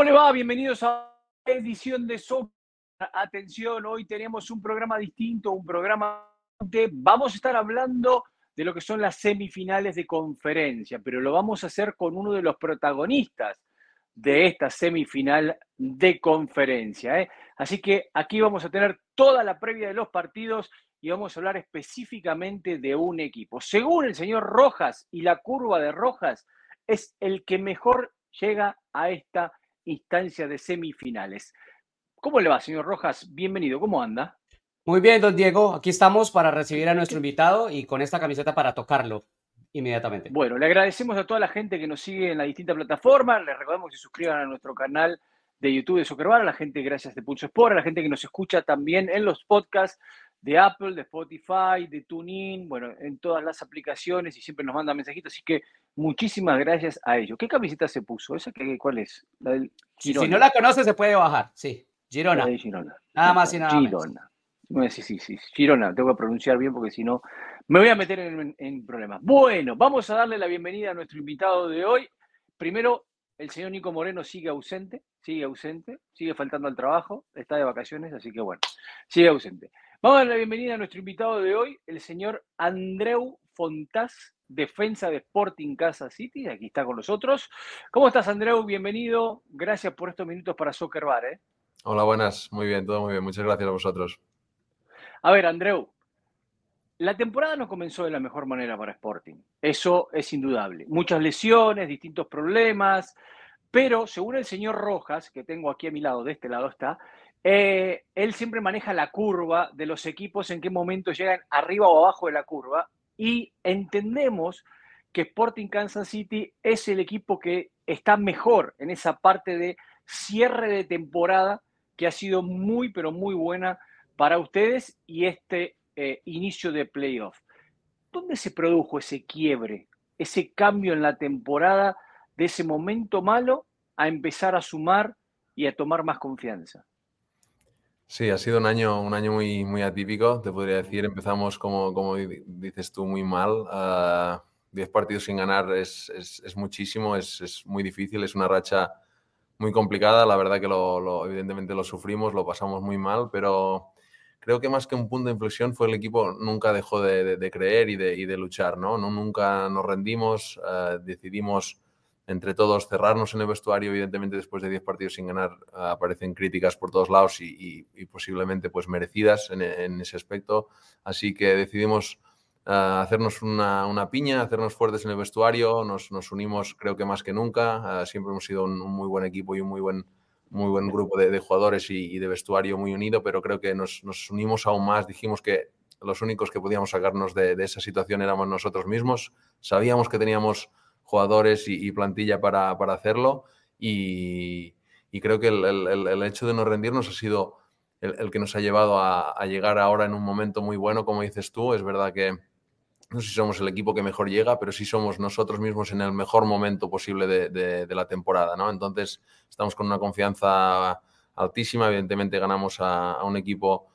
¿Cómo le va? Bienvenidos a la edición de Soccer. Atención, hoy tenemos un programa distinto, un programa de... Vamos a estar hablando de lo que son las semifinales de conferencia, pero lo vamos a hacer con uno de los protagonistas de esta semifinal de conferencia. ¿eh? Así que aquí vamos a tener toda la previa de los partidos y vamos a hablar específicamente de un equipo. Según el señor Rojas y la curva de Rojas, es el que mejor llega a esta instancia de semifinales. ¿Cómo le va, señor Rojas? Bienvenido, ¿cómo anda? Muy bien, don Diego, aquí estamos para recibir a nuestro invitado y con esta camiseta para tocarlo inmediatamente. Bueno, le agradecemos a toda la gente que nos sigue en la distintas plataformas, les recordamos que se suscriban a nuestro canal de YouTube de Soccerbar, a la gente gracias de Pulso Sport, a la gente que nos escucha también en los podcasts de Apple, de Spotify, de TuneIn, bueno, en todas las aplicaciones y siempre nos mandan mensajitos, así que muchísimas gracias a ellos. ¿Qué camiseta se puso? ¿Esa que, cuál es? La del Girona. Si no la conoce se puede bajar, sí. Girona. La de Girona. Nada más y nada Girona. menos. Sí, sí, sí, Girona, tengo que pronunciar bien porque si no me voy a meter en, en problemas. Bueno, vamos a darle la bienvenida a nuestro invitado de hoy. Primero, el señor Nico Moreno sigue ausente, sigue ausente, sigue faltando al trabajo, está de vacaciones, así que bueno, sigue ausente. Vamos a dar la bienvenida a nuestro invitado de hoy, el señor Andreu Fontás, defensa de Sporting Casa City. Aquí está con nosotros. ¿Cómo estás, Andreu? Bienvenido. Gracias por estos minutos para Soccer Bar. ¿eh? Hola, buenas. Muy bien, todo muy bien. Muchas gracias a vosotros. A ver, Andreu, la temporada no comenzó de la mejor manera para Sporting. Eso es indudable. Muchas lesiones, distintos problemas, pero según el señor Rojas, que tengo aquí a mi lado, de este lado está, eh, él siempre maneja la curva de los equipos, en qué momento llegan arriba o abajo de la curva, y entendemos que Sporting Kansas City es el equipo que está mejor en esa parte de cierre de temporada que ha sido muy, pero muy buena para ustedes y este eh, inicio de playoff. ¿Dónde se produjo ese quiebre, ese cambio en la temporada de ese momento malo a empezar a sumar y a tomar más confianza? Sí, ha sido un año, un año muy, muy atípico, te podría decir. Empezamos, como, como dices tú, muy mal. Uh, diez partidos sin ganar es, es, es muchísimo, es, es, muy difícil, es una racha muy complicada. La verdad que lo, lo, evidentemente lo sufrimos, lo pasamos muy mal, pero creo que más que un punto de inflexión fue el equipo nunca dejó de, de, de creer y de, y de, luchar, ¿no? ¿no? Nunca nos rendimos, uh, decidimos entre todos cerrarnos en el vestuario, evidentemente después de 10 partidos sin ganar aparecen críticas por todos lados y, y, y posiblemente pues merecidas en, en, ese aspecto, así que decidimos uh, hacernos una, una, piña, hacernos fuertes en el vestuario, nos, nos unimos creo que más que nunca, uh, siempre hemos sido un, un, muy buen equipo y un muy buen, muy buen grupo de, de jugadores y, y, de vestuario muy unido, pero creo que nos, nos, unimos aún más, dijimos que los únicos que podíamos sacarnos de, de esa situación éramos nosotros mismos, sabíamos que teníamos jugadores y, plantilla para, para hacerlo. Y, creo que el, el, hecho de no rendirnos ha sido el, que nos ha llevado a, llegar ahora en un momento muy bueno, como dices tú. Es verdad que no sé si somos el equipo que mejor llega, pero sí somos nosotros mismos en el mejor momento posible de, de, la temporada. ¿no? Entonces estamos con una confianza altísima. Evidentemente ganamos a, un equipo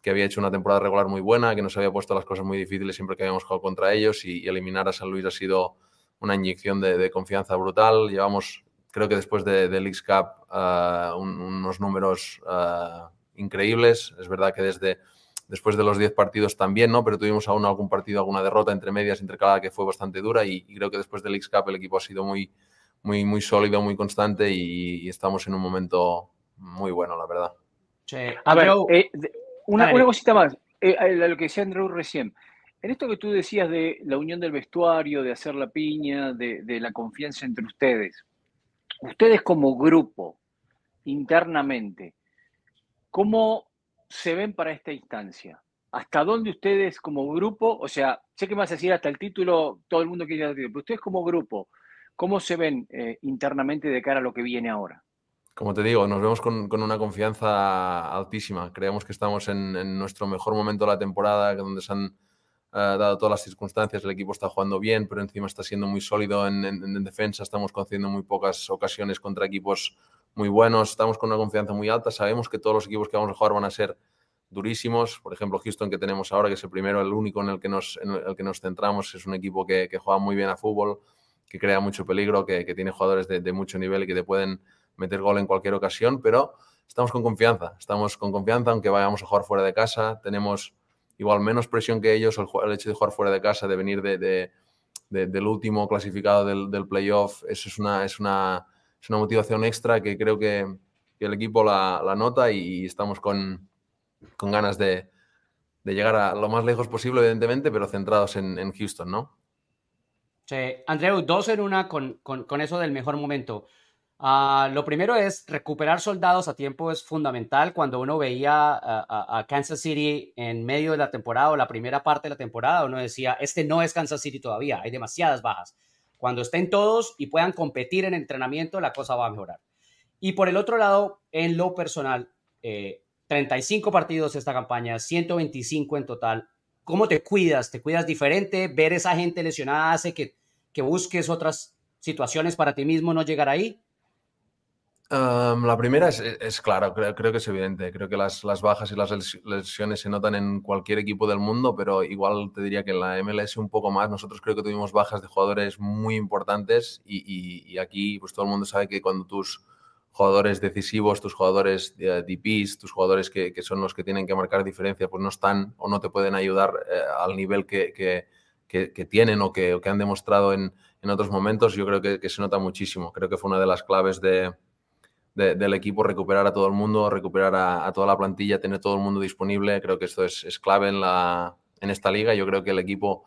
que había hecho una temporada regular muy buena, que nos había puesto las cosas muy difíciles siempre que habíamos jugado contra ellos y eliminar a San Luis ha sido una inyección de, de, confianza brutal. Llevamos, creo que después del de Leagues Cup, uh, un, unos números uh, increíbles. Es verdad que desde después de los 10 partidos también, ¿no? Pero tuvimos aún algún partido, alguna derrota entre medias, entre cada que fue bastante dura y, y creo que después del Leagues Cup el equipo ha sido muy, muy, muy sólido, muy constante y, y estamos en un momento muy bueno, la verdad. Sí. A ver, eh, una, una, cosita más, eh, lo que decía Andrew recién. En esto que tú decías de la unión del vestuario, de hacer la piña, de, la confianza entre ustedes, ustedes como grupo, internamente, ¿cómo se ven para esta instancia? ¿Hasta dónde ustedes como grupo, o sea, sé que me vas a decir hasta el título, todo el mundo quiere decir, pero ustedes como grupo, ¿cómo se ven eh, internamente de cara a lo que viene ahora? Como te digo, nos vemos con, con una confianza altísima. Creemos que estamos en, en, nuestro mejor momento de la temporada, donde se han Dado todas las circunstancias, el equipo está jugando bien, pero encima está siendo muy sólido en, en, en, defensa, estamos concediendo muy pocas ocasiones contra equipos muy buenos, estamos con una confianza muy alta, sabemos que todos los equipos que vamos a jugar van a ser durísimos, por ejemplo Houston que tenemos ahora, que es el primero, el único en el que nos, en el que nos centramos, es un equipo que, que juega muy bien a fútbol, que crea mucho peligro, que, que tiene jugadores de, de, mucho nivel y que te pueden meter gol en cualquier ocasión, pero estamos con confianza, estamos con confianza, aunque vayamos a jugar fuera de casa, tenemos igual menos presión que ellos el, hecho de jugar fuera de casa, de venir de, del último clasificado del, playoff, eso es una, es, una, es una motivación extra que creo que, el equipo la, nota y estamos con, con ganas de, de, llegar a lo más lejos posible, evidentemente, pero centrados en, en Houston, ¿no? Sí, Andreu, dos en una con, con, con eso del mejor momento. Ah, lo primero es recuperar soldados a tiempo es fundamental. Cuando uno veía a, Kansas City en medio de la temporada o la primera parte de la temporada, uno decía, este no es Kansas City todavía, hay demasiadas bajas. Cuando estén todos y puedan competir en entrenamiento, la cosa va a mejorar. Y por el otro lado, en lo personal, 35 eh, partidos esta campaña, 125 en total. ¿Cómo te cuidas? ¿Te cuidas diferente? ¿Ver esa gente lesionada hace que, que busques otras situaciones para ti mismo no llegar ahí? La primera es, es claro, creo, creo, que es evidente. Creo que las, las, bajas y las lesiones se notan en cualquier equipo del mundo, pero igual te diría que en la MLS un poco más. Nosotros creo que tuvimos bajas de jugadores muy importantes y, y, aquí pues todo el mundo sabe que cuando tus jugadores decisivos, tus jugadores de DPs, tus jugadores que, que, son los que tienen que marcar diferencia, pues no están o no te pueden ayudar eh, al nivel que, que, que, tienen o que, han demostrado en, en otros momentos, yo creo que se nota muchísimo. Creo que fue una de las claves de del equipo, recuperar a todo el mundo, recuperar a, toda la plantilla, tener todo el mundo disponible. Creo que esto es, clave en, la, en esta liga. Yo creo que el equipo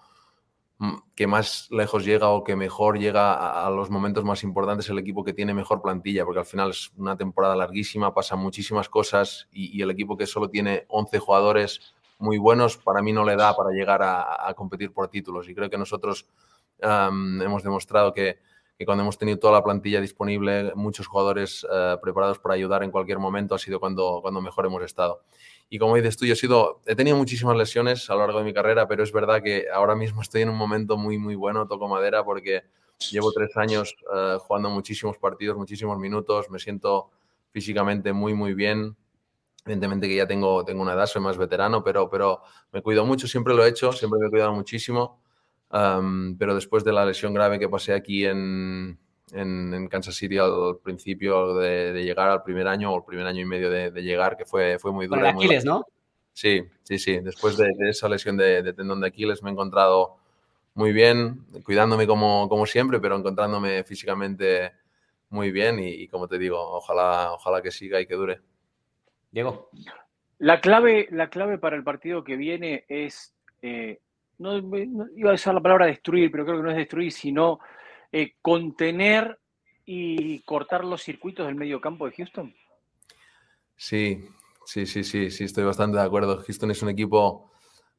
mm, que más lejos llega o que mejor llega a, los momentos más importantes es el equipo que tiene mejor plantilla, porque al final es una temporada larguísima, pasan muchísimas cosas y, el equipo que solo tiene 11 jugadores muy buenos, para mí no le da para llegar a, competir por títulos. Y creo que nosotros hemos demostrado que, que cuando hemos tenido toda la plantilla disponible, muchos jugadores eh, preparados para ayudar en cualquier momento, ha sido cuando, cuando mejor hemos estado. Y como dices tú, yo he, sido, he tenido muchísimas lesiones a lo largo de mi carrera, pero es verdad que ahora mismo estoy en un momento muy, muy bueno, toco madera, porque llevo tres años eh, jugando muchísimos partidos, muchísimos minutos, me siento físicamente muy, muy bien. Evidentemente que ya tengo, tengo una edad, soy más veterano, pero, pero me cuido mucho, siempre lo he hecho, siempre me he cuidado muchísimo pero después de la lesión grave que pasé aquí en, en, Kansas City al principio de, llegar al primer año o el primer año y medio de, llegar, que fue, fue muy duro. Con Aquiles, ¿no? Sí, sí, sí. Después de, esa lesión de, tendón de Aquiles me he encontrado muy bien, cuidándome como, como siempre, pero encontrándome físicamente muy bien y, como te digo, ojalá, ojalá que siga y que dure. Diego. La clave, la clave para el partido que viene es eh, no, iba a usar la palabra destruir, pero creo que no es destruir, sino eh, contener y cortar los circuitos del medio campo de Houston? Sí, sí, sí, sí, sí, estoy bastante de acuerdo. Houston es un equipo,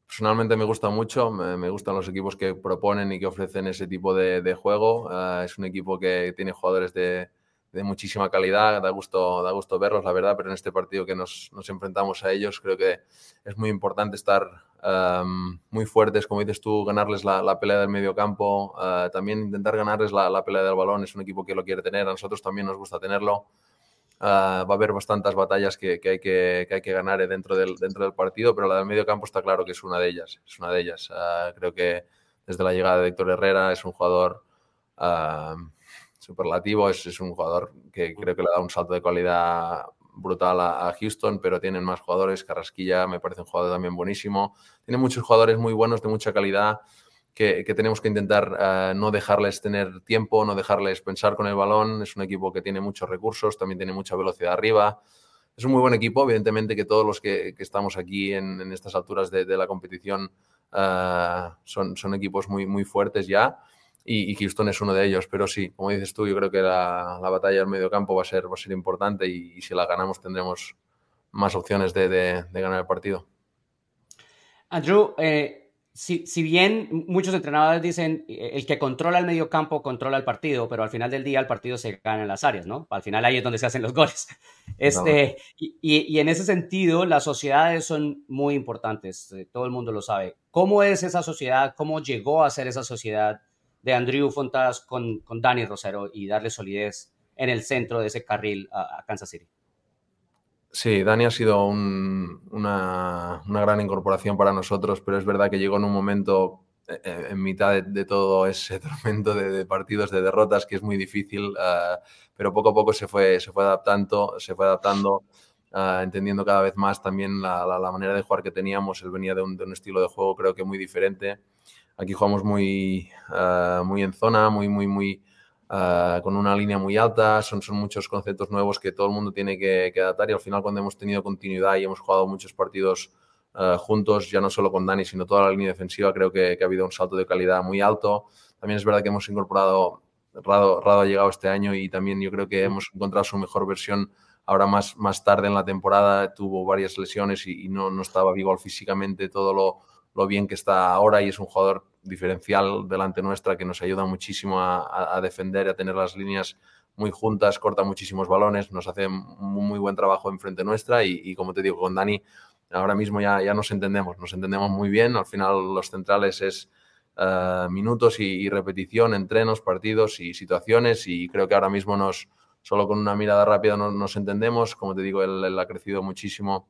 personalmente me gusta mucho, me, gustan los equipos que proponen y que ofrecen ese tipo de, juego. Ah, es un equipo que tiene jugadores de, de muchísima calidad, da gusto, da gusto verlos, la verdad, pero en este partido que nos, nos enfrentamos a ellos creo que es muy importante estar muy fuertes, como dices tú, ganarles la, la pelea del medio campo, uh, también intentar ganarles la, la, pelea del balón, es un equipo que lo quiere tener, a nosotros también nos gusta tenerlo. Uh, va a haber bastantes batallas que, que, hay que, que, hay que ganar dentro del, dentro del partido, pero la del medio campo está claro que es una de ellas. Es una de ellas. Uh, creo que desde la llegada de Héctor Herrera es un jugador superlativo. Es, es, un jugador que creo que le da un salto de calidad brutal a, Houston, pero tienen más jugadores. Carrasquilla me parece un jugador también buenísimo. Tiene muchos jugadores muy buenos, de mucha calidad, que, que tenemos que intentar uh, no dejarles tener tiempo, no dejarles pensar con el balón. Es un equipo que tiene muchos recursos, también tiene mucha velocidad arriba. Es un muy buen equipo, evidentemente que todos los que, que estamos aquí en, en, estas alturas de, de la competición uh, son, son equipos muy, muy fuertes ya y, Houston es uno de ellos. Pero sí, como dices tú, yo creo que la, la batalla del medio campo va a ser, va a ser importante y, si la ganamos tendremos más opciones de, de, ganar el partido. Andrew, eh, si, si, bien muchos entrenadores dicen eh, el que controla el medio campo controla el partido, pero al final del día el partido se gana en las áreas, ¿no? Al final ahí es donde se hacen los goles. Este, y, y, en ese sentido, las sociedades son muy importantes, eh, todo el mundo lo sabe. ¿Cómo es esa sociedad? ¿Cómo llegó a ser esa sociedad? De Andrew Fontas con, con Dani Rosero y darle solidez en el centro de ese carril a, Kansas City. Sí, Dani ha sido una, una, gran incorporación para nosotros, pero es verdad que llegó en un momento eh, en mitad de, todo ese tormento de, partidos, de derrotas, que es muy difícil, ah, pero poco a poco se fue, se fue adaptando, se fue adaptando, ah, entendiendo cada vez más también la, la, manera de jugar que teníamos. Él venía de un, de un, estilo de juego creo que muy diferente. Aquí jugamos muy, ah, muy en zona, muy, muy, muy... con una línea muy alta, son, son muchos conceptos nuevos que todo el mundo tiene que, que adaptar y al final cuando hemos tenido continuidad y hemos jugado muchos partidos eh, juntos, ya no solo con Dani, sino toda la línea defensiva, creo que, ha habido un salto de calidad muy alto. También es verdad que hemos incorporado, Rado, Rado ha llegado este año y también yo creo que hemos encontrado su mejor versión ahora más, más tarde en la temporada. Tuvo varias lesiones y, no, no, estaba igual físicamente todo lo, lo, bien que está ahora y es un jugador diferencial delante nuestra que nos ayuda muchísimo a, a defender y a tener las líneas muy juntas, corta muchísimos balones, nos hace muy, muy buen trabajo enfrente nuestra y, como te digo, con Dani ahora mismo ya, ya nos entendemos, nos entendemos muy bien. Al final los centrales es eh, minutos y, repetición, entrenos, partidos y situaciones y creo que ahora mismo nos, solo con una mirada rápida nos, entendemos. Como te digo, él, ha crecido muchísimo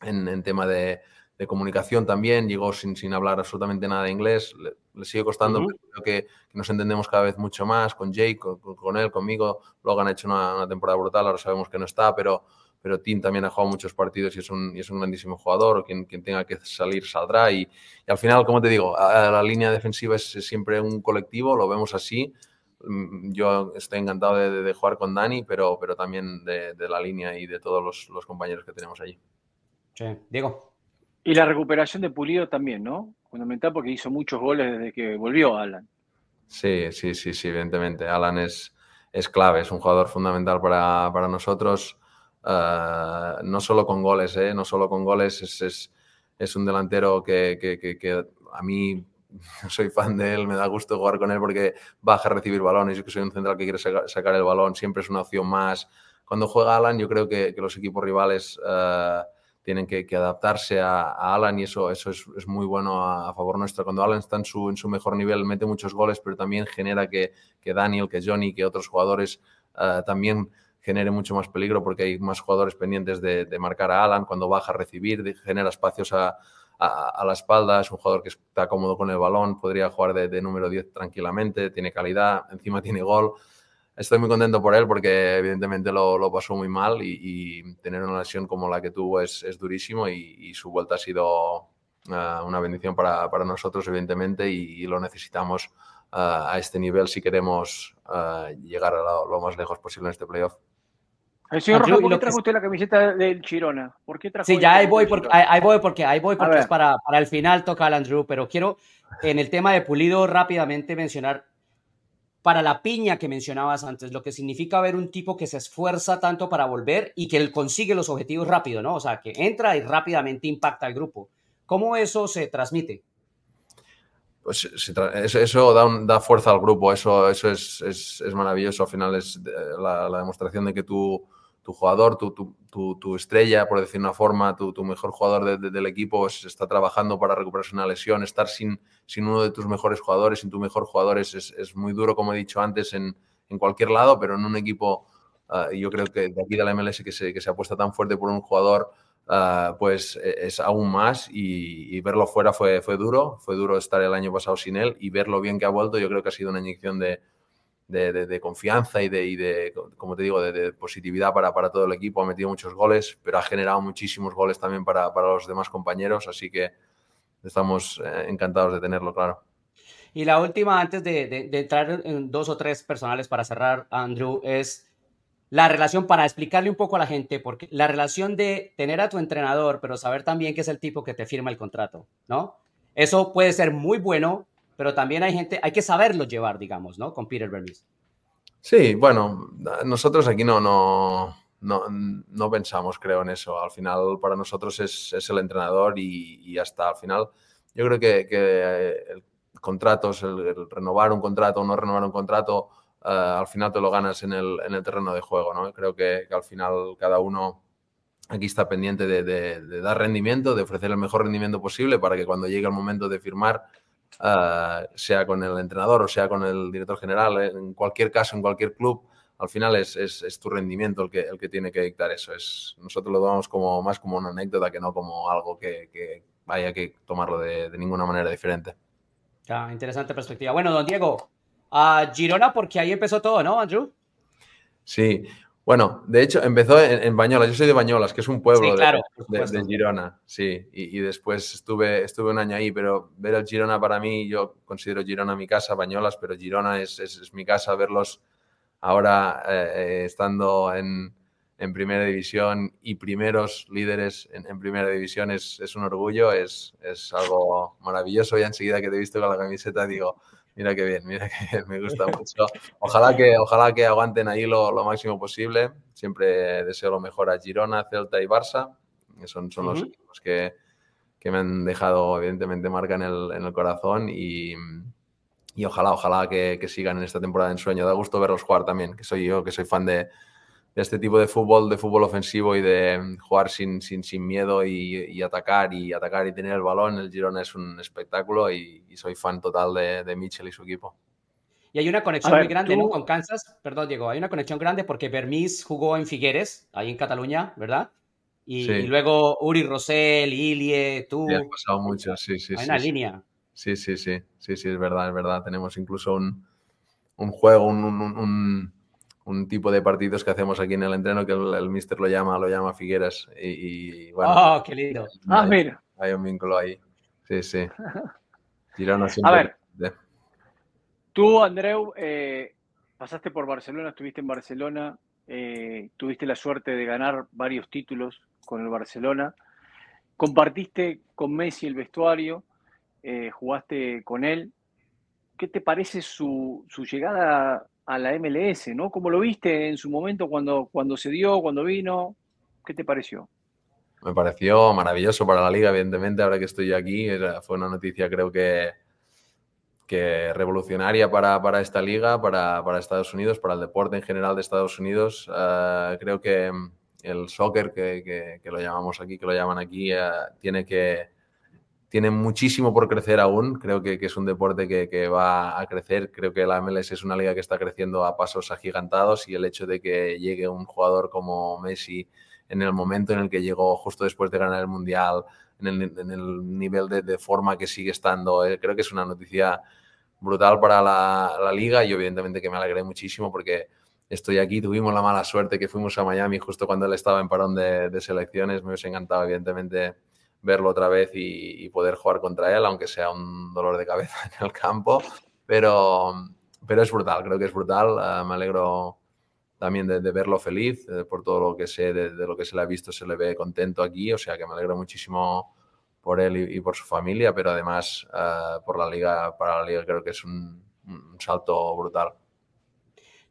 en, tema de, comunicación también, llegó sin, sin hablar absolutamente nada de inglés, le, sigue costando, pero creo que, nos entendemos cada vez mucho más con Jake, con, él, conmigo. Luego han hecho una, una temporada brutal, ahora sabemos que no está, pero pero Tim también ha jugado muchos partidos y es un, y es un grandísimo jugador, quien, quien tenga que salir saldrá y, al final, como te digo, la línea defensiva es, siempre un colectivo, lo vemos así. Mm, yo estoy encantado de, jugar con Dani, pero, pero también de, la línea y de todos los, los, compañeros que tenemos allí. Sí, Diego. Y la recuperación de Pulido también, ¿no? Fundamental porque hizo muchos goles desde que volvió Alan. Sí, sí, sí, sí, evidentemente. Alan es, es clave, es un jugador fundamental para, para nosotros. Eh, no solo con goles, ¿eh? no solo con goles, es, es, un delantero que, que, a mí soy fan de él, me da gusto jugar con él porque baja a recibir balones, yo que soy un central que quiere sacar el balón, siempre es una opción más. Cuando juega Alan, yo creo que, los equipos rivales uh, tienen que, adaptarse a, Alan y eso, eso es, es muy bueno a, favor nuestro. Cuando Alan está en su, en su mejor nivel, mete muchos goles, pero también genera que, que Daniel, que Johnny, que otros jugadores uh, también genere mucho más peligro porque hay más jugadores pendientes de, marcar a Alan cuando baja a recibir, genera espacios a, la espalda, es un jugador que está cómodo con el balón, podría jugar de, número 10 tranquilamente, tiene calidad, encima tiene gol. Estoy muy contento por él porque evidentemente lo, pasó muy mal y, tener una lesión como la que tuvo es, durísimo y, su vuelta ha sido uh, una bendición para, nosotros evidentemente y, lo necesitamos uh, a este nivel si queremos uh, llegar a lo, lo, más lejos posible en este playoff. El señor Rojas, ¿por qué trajo usted la camiseta del Chirona? ¿Por qué trajo sí, ya ahí voy, porque, ahí, voy porque, ahí voy porque es para, para el final toca al Andrew, pero quiero en el tema de Pulido rápidamente mencionar para la piña que mencionabas antes, lo que significa ver un tipo que se esfuerza tanto para volver y que él consigue los objetivos rápido, ¿no? O sea, que entra y rápidamente impacta al grupo. ¿Cómo eso se transmite? Pues eso da, da, fuerza al grupo, eso, eso es, es, es maravilloso. Al final es la, la demostración de que tú tu jugador, tu, tu, tu, estrella, por decir una forma, tu, mejor jugador del equipo está trabajando para recuperarse una lesión, estar sin, sin uno de tus mejores jugadores, sin tu mejor jugador es, es, muy duro, como he dicho antes, en, en cualquier lado, pero en un equipo, uh, yo creo que de aquí de la MLS que se, que se apuesta tan fuerte por un jugador, uh, pues e, es aún más y, y, verlo fuera fue, fue duro, fue duro estar el año pasado sin él y verlo bien que ha vuelto, yo creo que ha sido una inyección de, de, confianza y de, como te digo, de, positividad para, para, todo el equipo. Ha metido muchos goles, pero ha generado muchísimos goles también para, para los demás compañeros, así que estamos eh, encantados de tenerlo, claro. Y la última, antes de, entrar en dos o tres personales para cerrar, Andrew, es la relación, para explicarle un poco a la gente, porque la relación de tener a tu entrenador, pero saber también que es el tipo que te firma el contrato, ¿no? Eso puede ser muy bueno pero también hay gente, hay que saberlo llevar, digamos, ¿no? Con Peter Vermes. Sí, bueno, nosotros aquí no, no, no, no, pensamos, creo, en eso. Al final, para nosotros es, es el entrenador y, y, hasta al final, yo creo que, que eh, el contrato, el, renovar un contrato o no renovar un contrato, uh, al final te lo ganas en el, en el terreno de juego, ¿no? Creo que, que, al final cada uno aquí está pendiente de, de, de, dar rendimiento, de ofrecer el mejor rendimiento posible para que cuando llegue el momento de firmar, Ah, sea con el entrenador o sea con el director general, en cualquier caso, en cualquier club, al final es, es, tu rendimiento el que, el que tiene que dictar eso. Es, nosotros lo tomamos como, más como una anécdota que no como algo que, que haya que tomarlo de, de ninguna manera diferente. Interesante perspectiva. Bueno, don Diego, a Girona porque ahí empezó todo, ¿no, Andrew? Sí, bueno, de hecho empezó en, Bañolas, yo soy de Bañolas, que es un pueblo de, Girona, sí, y, después estuve, estuve un año ahí, pero ver el Girona para mí, yo considero Girona mi casa, Bañolas, pero Girona es, mi casa, verlos ahora eh, eh, estando en, primera división y primeros líderes en, primera división es, un orgullo, es, es algo maravilloso, ya enseguida que te he visto con la camiseta digo Mira qué bien, mira qué bien, me gusta mucho. Ojalá que, ojalá que aguanten ahí lo, máximo posible. Siempre deseo lo mejor a Girona, Celta y Barça. Son, son los equipos que, me han dejado, evidentemente, marca en el, en el corazón y, y, ojalá, ojalá que, que, sigan en esta temporada en sueño. Da gusto verlos jugar también, que soy yo, que soy fan de, de este tipo de fútbol, de fútbol ofensivo y de jugar sin, sin, sin miedo y, atacar y atacar y tener el balón. El Girona es un espectáculo y, soy fan total de, de, Mitchell y su equipo. Y hay una conexión muy grande, ¿no? Con Kansas, perdón Diego, hay una conexión grande porque Bermis jugó en Figueres, ahí en Cataluña, ¿verdad? Y, luego Uri Rosell, Ilie, tú. Sí, pasado mucho, sí, sí. Hay una línea. Sí, sí, sí, sí, sí, es verdad, es verdad. Tenemos incluso un, un juego, un un tipo de partidos que hacemos aquí en el entreno que el, el mister lo llama, lo llama Figueras. Y, bueno. ¡Oh, qué lindo! Ah, mira. Hay un vínculo ahí. Sí, sí. Girona A ver. Tú, Andreu, eh, pasaste por Barcelona, estuviste en Barcelona, eh, tuviste la suerte de ganar varios títulos con el Barcelona. Compartiste con Messi el vestuario, eh, jugaste con él. ¿Qué te parece su, su llegada a la MLS, ¿no? ¿Cómo lo viste en su momento cuando, cuando se dio, cuando vino? ¿Qué te pareció? Me pareció maravilloso para la liga, evidentemente, ahora que estoy aquí. Fue una noticia, creo que, que revolucionaria para, para esta liga, para, para, Estados Unidos, para el deporte en general de Estados Unidos. Eh, creo que el soccer, que, que, lo llamamos aquí, que lo llaman aquí, eh, tiene que tiene muchísimo por crecer aún. Creo que, es un deporte que, va a crecer. Creo que la MLS es una liga que está creciendo a pasos agigantados y el hecho de que llegue un jugador como Messi en el momento en el que llegó justo después de ganar el Mundial, en el, nivel de, forma que sigue estando, eh, creo que es una noticia brutal para la, liga y evidentemente que me alegré muchísimo porque estoy aquí. Tuvimos la mala suerte que fuimos a Miami justo cuando él estaba en parón de, de selecciones. Me hubiese encantado, evidentemente verlo otra vez y, poder jugar contra él, aunque sea un dolor de cabeza en el campo. Pero, pero es brutal, creo que es brutal. Ah, me alegro también de, verlo feliz, eh, por todo lo que sé, de, lo que se le ha visto, se le ve contento aquí, o sea que me alegro muchísimo por él y, por su familia, pero además ah, por la liga, para la liga creo que es un, salto brutal.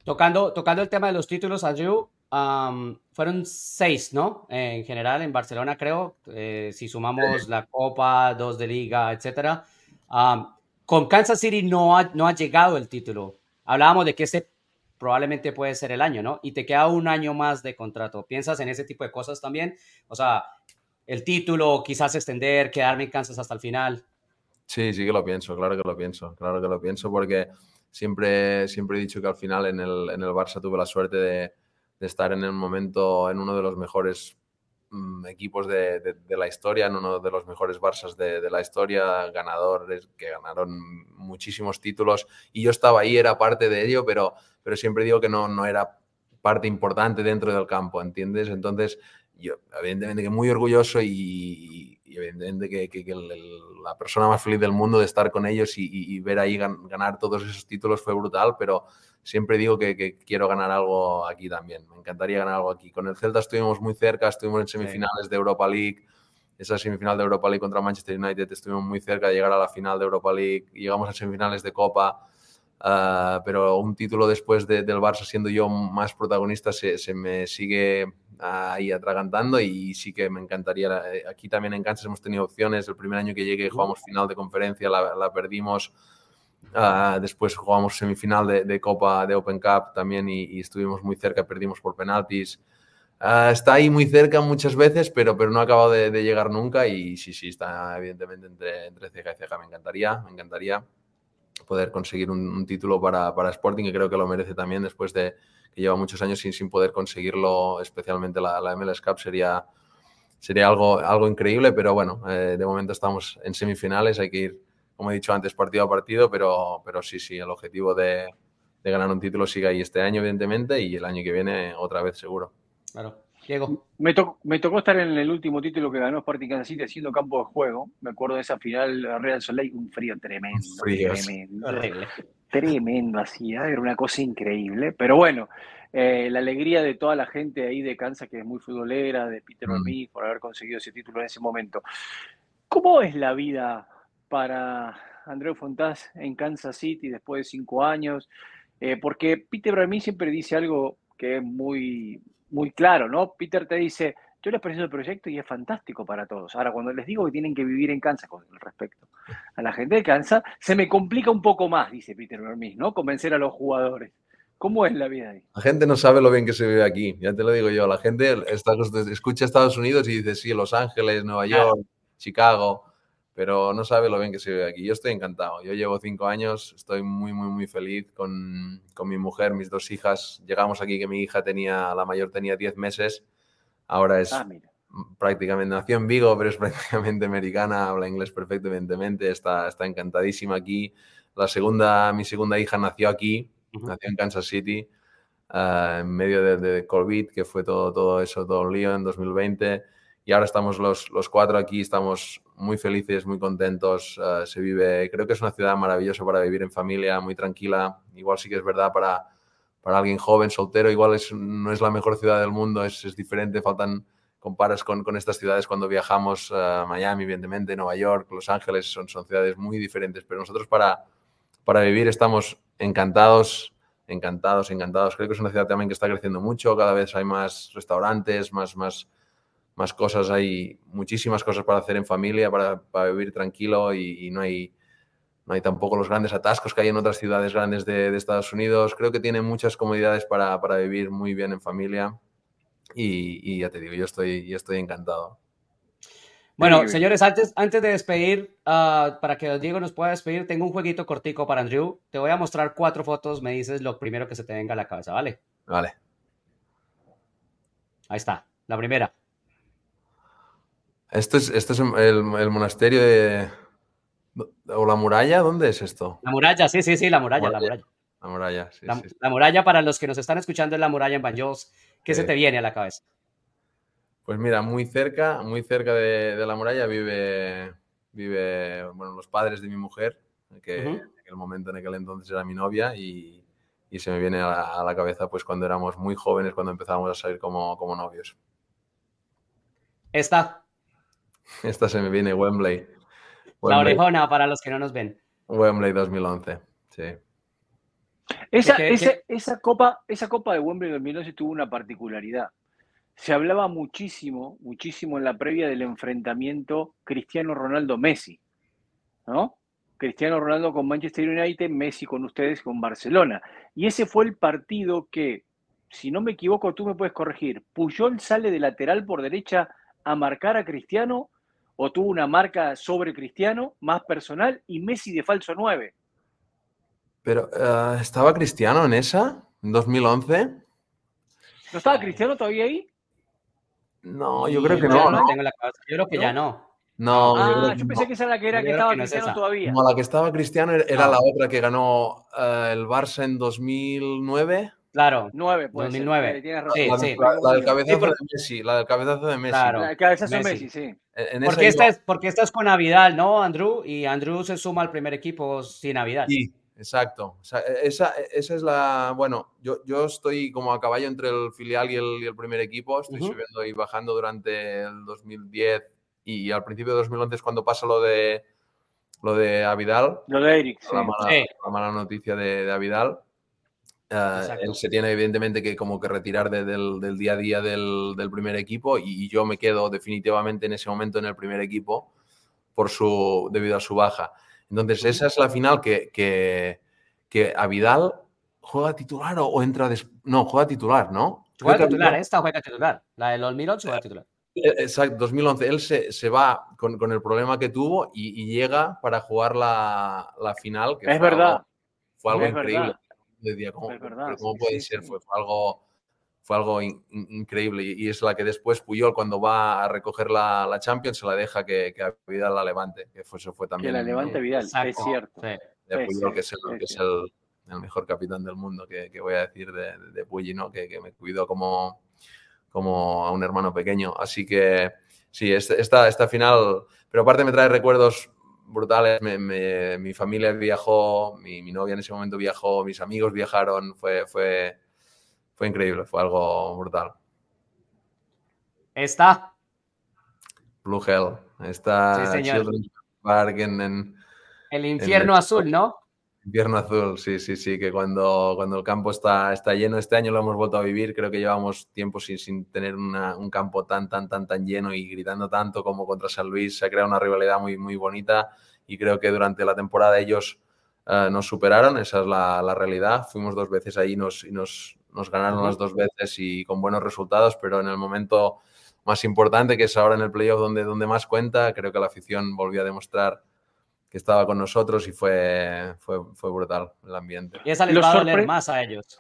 Tocando, tocando el tema de los títulos, Andrew, fueron seis, ¿no? en general, en Barcelona, creo, eh, si sumamos la Copa, dos de Liga, etcétera. con Kansas City no ha, no ha llegado el título. Hablábamos de que ese probablemente puede ser el año, ¿no? Y te queda un año más de contrato. ¿Piensas en ese tipo de cosas también? O sea, el título, quizás extender, quedarme en Kansas hasta el final. Sí, sí que lo pienso, claro que lo pienso, claro que lo pienso, porque siempre, siempre he dicho que al final en el, en el Barça tuve la suerte de, de estar en el momento en uno de los mejores mm, equipos de, la historia, en uno de los mejores Barças de, la historia, ganadores que ganaron muchísimos títulos y yo estaba ahí, era parte de ello, pero, pero siempre digo que no, no era parte importante dentro del campo, ¿entiendes? Entonces, yo evidentemente que muy orgulloso y, evidentemente que, la persona más feliz del mundo de estar con ellos y, ver ahí ganar todos esos títulos fue brutal, pero siempre digo que, quiero ganar algo aquí también. Me encantaría ganar algo aquí. Con el Celta estuvimos muy cerca, estuvimos en semifinales de Europa League. Esa semifinal de Europa League contra Manchester United estuvimos muy cerca de llegar a la final de Europa League. Llegamos a semifinales de Copa. Ah, pero un título después del Barça, siendo yo más protagonista, se, me sigue ahí atragantando y sí que me encantaría. Aquí también en Kansas hemos tenido opciones. El primer año que llegué jugamos final de conferencia, la, la perdimos. Ah, después jugamos semifinal de, Copa de Open Cup también y, estuvimos muy cerca, perdimos por penaltis. Ah, está ahí muy cerca muchas veces, pero, pero no ha acabado de, llegar nunca y sí, sí, está evidentemente entre, entre ceja y ceja. Me encantaría, me encantaría poder conseguir un, título para, para, Sporting, que creo que lo merece también después de que lleva muchos años sin, sin poder conseguirlo, especialmente la, la MLS Cup, sería, sería algo, algo increíble, pero bueno, eh, de momento estamos en semifinales, hay que ir como he dicho antes, partido a partido, pero, pero sí, sí, el objetivo de, de ganar un título sigue ahí este año, evidentemente, y el año que viene otra vez seguro. Claro. Diego. Me, me tocó estar en el último título que ganó Sporting Kansas City haciendo campo de juego. Me acuerdo de esa final Real Soleil, un frío tremendo. tremendo. Tremendo, así, ¿eh? era una cosa increíble. Pero bueno, eh, la alegría de toda la gente ahí de Kansas, que es muy futbolera, de Peter mm. por haber conseguido ese título en ese momento. ¿Cómo es la vida para Andreu Fontás en Kansas City después de cinco años? Eh, porque Peter Brami siempre dice algo que es muy, muy claro, ¿no? Peter te dice, yo les presento el proyecto y es fantástico para todos. Ahora, cuando les digo que tienen que vivir en Kansas con respecto a la gente de Kansas, se me complica un poco más, dice Peter Vermis, ¿no? Convencer a los jugadores. ¿Cómo es la vida ahí? La gente no sabe lo bien que se vive aquí, ya te lo digo yo. La gente está, escucha Estados Unidos y dice, sí, Los Ángeles, Nueva York, Chicago, pero no sabe lo bien que se vive aquí. Yo estoy encantado. Yo llevo cinco años, estoy muy, muy, muy feliz con, con mi mujer, mis dos hijas. Llegamos aquí que mi hija tenía, la mayor tenía diez meses Ahora es ah, prácticamente, nació en Vigo, pero es prácticamente americana, habla inglés perfecto, evidentemente, está, está encantadísima aquí. La segunda, mi segunda hija nació aquí, nació en Kansas City, eh, en medio de, COVID, que fue todo, todo eso, todo un lío en 2020. Y ahora estamos los, los cuatro aquí, estamos muy felices, muy contentos. Eh, se vive, creo que es una ciudad maravillosa para vivir en familia, muy tranquila. Igual sí que es verdad para para alguien joven, soltero, igual es, no es la mejor ciudad del mundo, es, es diferente, faltan, comparas con, con, estas ciudades cuando viajamos, a Miami, evidentemente, Nueva York, Los Ángeles, son, son ciudades muy diferentes, pero nosotros para, para vivir estamos encantados, encantados, encantados. Creo que es una ciudad también que está creciendo mucho, cada vez hay más restaurantes, más, más, más cosas, hay muchísimas cosas para hacer en familia, para, para vivir tranquilo y, y no hay no hay tampoco los grandes atascos que hay en otras ciudades grandes de, Estados Unidos. Creo que tiene muchas comodidades para, vivir muy bien en familia y, ya te digo, yo estoy, yo estoy encantado. Bueno, señores, antes, antes de despedir, ah, para que Diego nos pueda despedir, tengo un jueguito cortico para Andrew. Te voy a mostrar cuatro fotos, me dices lo primero que se te venga a la cabeza, ¿vale? Vale. Ahí está, la primera. Esto es, esto es el monasterio de, ¿O la muralla? ¿Dónde es esto? La muralla, sí, sí, sí, la muralla, la muralla. La muralla, sí, la, muralla, para los que nos están escuchando, es la muralla en Banjos. ¿Qué se te viene a la cabeza? Pues mira, muy cerca, muy cerca de, la muralla vive, vive, bueno, los padres de mi mujer, que en aquel momento, en aquel entonces era mi novia y, se me viene a la, cabeza pues cuando éramos muy jóvenes, cuando empezábamos a salir como, como novios. Esta. Esta se me viene Wembley. La orejona para los que no nos ven. Wembley 2011, sí. Esa, esa, copa, esa copa de Wembley 2011 tuvo una particularidad. Se hablaba muchísimo, muchísimo en la previa del enfrentamiento Cristiano Ronaldo-Messi, ¿no? Cristiano Ronaldo con Manchester United, Messi con ustedes con Barcelona. Y ese fue el partido que, si no me equivoco, tú me puedes corregir. Puyol sale de lateral por derecha a marcar a Cristiano o tuvo una marca sobre Cristiano más personal y Messi de falso 9. Pero, eh, ¿estaba Cristiano en esa? ¿En 2011? ¿No estaba Cristiano todavía ahí? No, yo creo que no. ¿no? Tengo la yo creo que ya no. No, ah, yo, pensé que esa era la que era que estaba Cristiano todavía. No, la que estaba Cristiano era la otra que ganó uh, el Barça en 2009. Claro. 9, 2009. Sí, la, sí. La, del cabezazo de Messi. La del cabezazo de Messi. Claro. La cabezazo de Messi, sí. porque, esta es, porque esta es con Navidad, ¿no, Andrew? Y Andrew se suma al primer equipo sin Navidad. Sí, exacto. E, esa, esa es la. Bueno, yo, yo estoy como a caballo entre el filial y el, y el primer equipo. Estoy subiendo y bajando durante el 2010 y al principio de 2011 es cuando pasa lo de lo de Avidal. Lo de Eric, la, mala, la mala noticia de, de Avidal. Uh, él se tiene evidentemente que como que retirar de, del, del, día a día del, del primer equipo y, y, yo me quedo definitivamente en ese momento en el primer equipo por su, debido a su baja. Entonces esa es la final que, que, que a Vidal juega titular o, o entra... Des... No, juega titular, ¿no? Juega titular, esta juega titular. La del 2011 juega titular. Eh, exacto, 2011. Él se, se va con, con, el problema que tuvo y, y llega para jugar la, la final. Que es verdad. Algo, fue algo es increíble. Verdad decía, ¿cómo, ¿cómo puede ser? Fue, algo fue algo increíble y, es la que después Puyol cuando va a recoger la, la Champions se la deja que, que a Vidal la levante, que fue, eso fue también... Que la levante Vidal, es cierto. De Puyol, que es el, el, mejor capitán del mundo, que, que voy a decir de, de Puyi, ¿no? que, que me cuidó como, como a un hermano pequeño. Así que sí, este, esta, esta final, pero aparte me trae recuerdos brutales. mi familia viajó, mi, mi, novia en ese momento viajó, mis amigos viajaron, fue, fue, fue increíble, fue algo brutal. ¿Está? Blue Hell, está sí, Children's Park en, El infierno azul, ¿no? Invierno azul, sí, sí, sí, que cuando, cuando el campo está, está lleno, este año lo hemos vuelto a vivir, creo que llevamos tiempo sin, sin tener una, un campo tan, tan, tan, tan lleno y gritando tanto como contra San Luis, se ha creado una rivalidad muy, muy bonita y creo que durante la temporada ellos uh, nos superaron, esa es la, la, realidad, fuimos dos veces ahí nos, y nos, nos ganaron las dos veces y con buenos resultados, pero en el momento más importante, que es ahora en el playoff donde, donde más cuenta, creo que la afición volvió a demostrar que estaba con nosotros y fue, fue, fue brutal el ambiente. Y esa les va a doler más a ellos.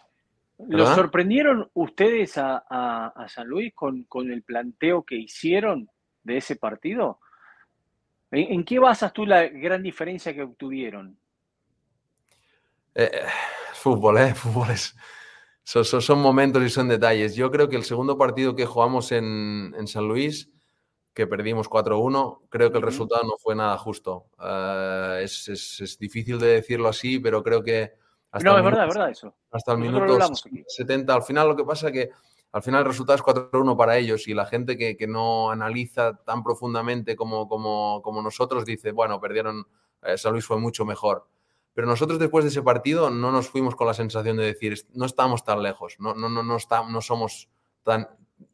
¿Los sorprendieron ustedes a, a, a San Luis con, con, el planteo que hicieron de ese partido? ¿En, ¿En, qué basas tú la gran diferencia que obtuvieron? Eh, fútbol, ¿eh? Fútbol es... Son, son, son, momentos y son detalles. Yo creo que el segundo partido que jugamos en, en San Luis que perdimos 4-1, creo que el resultado no fue nada justo. Uh, es, es, es, difícil de decirlo así, pero creo que... Hasta no, es verdad, es verdad eso. Hasta el minuto 70, al final lo que pasa es que al final el resultado es 4-1 para ellos y la gente que, que, no analiza tan profundamente como, como, como nosotros dice, bueno, perdieron, eh, San Luis fue mucho mejor. Pero nosotros después de ese partido no nos fuimos con la sensación de decir, no estamos tan lejos, no, no, no, no, está, no somos tan,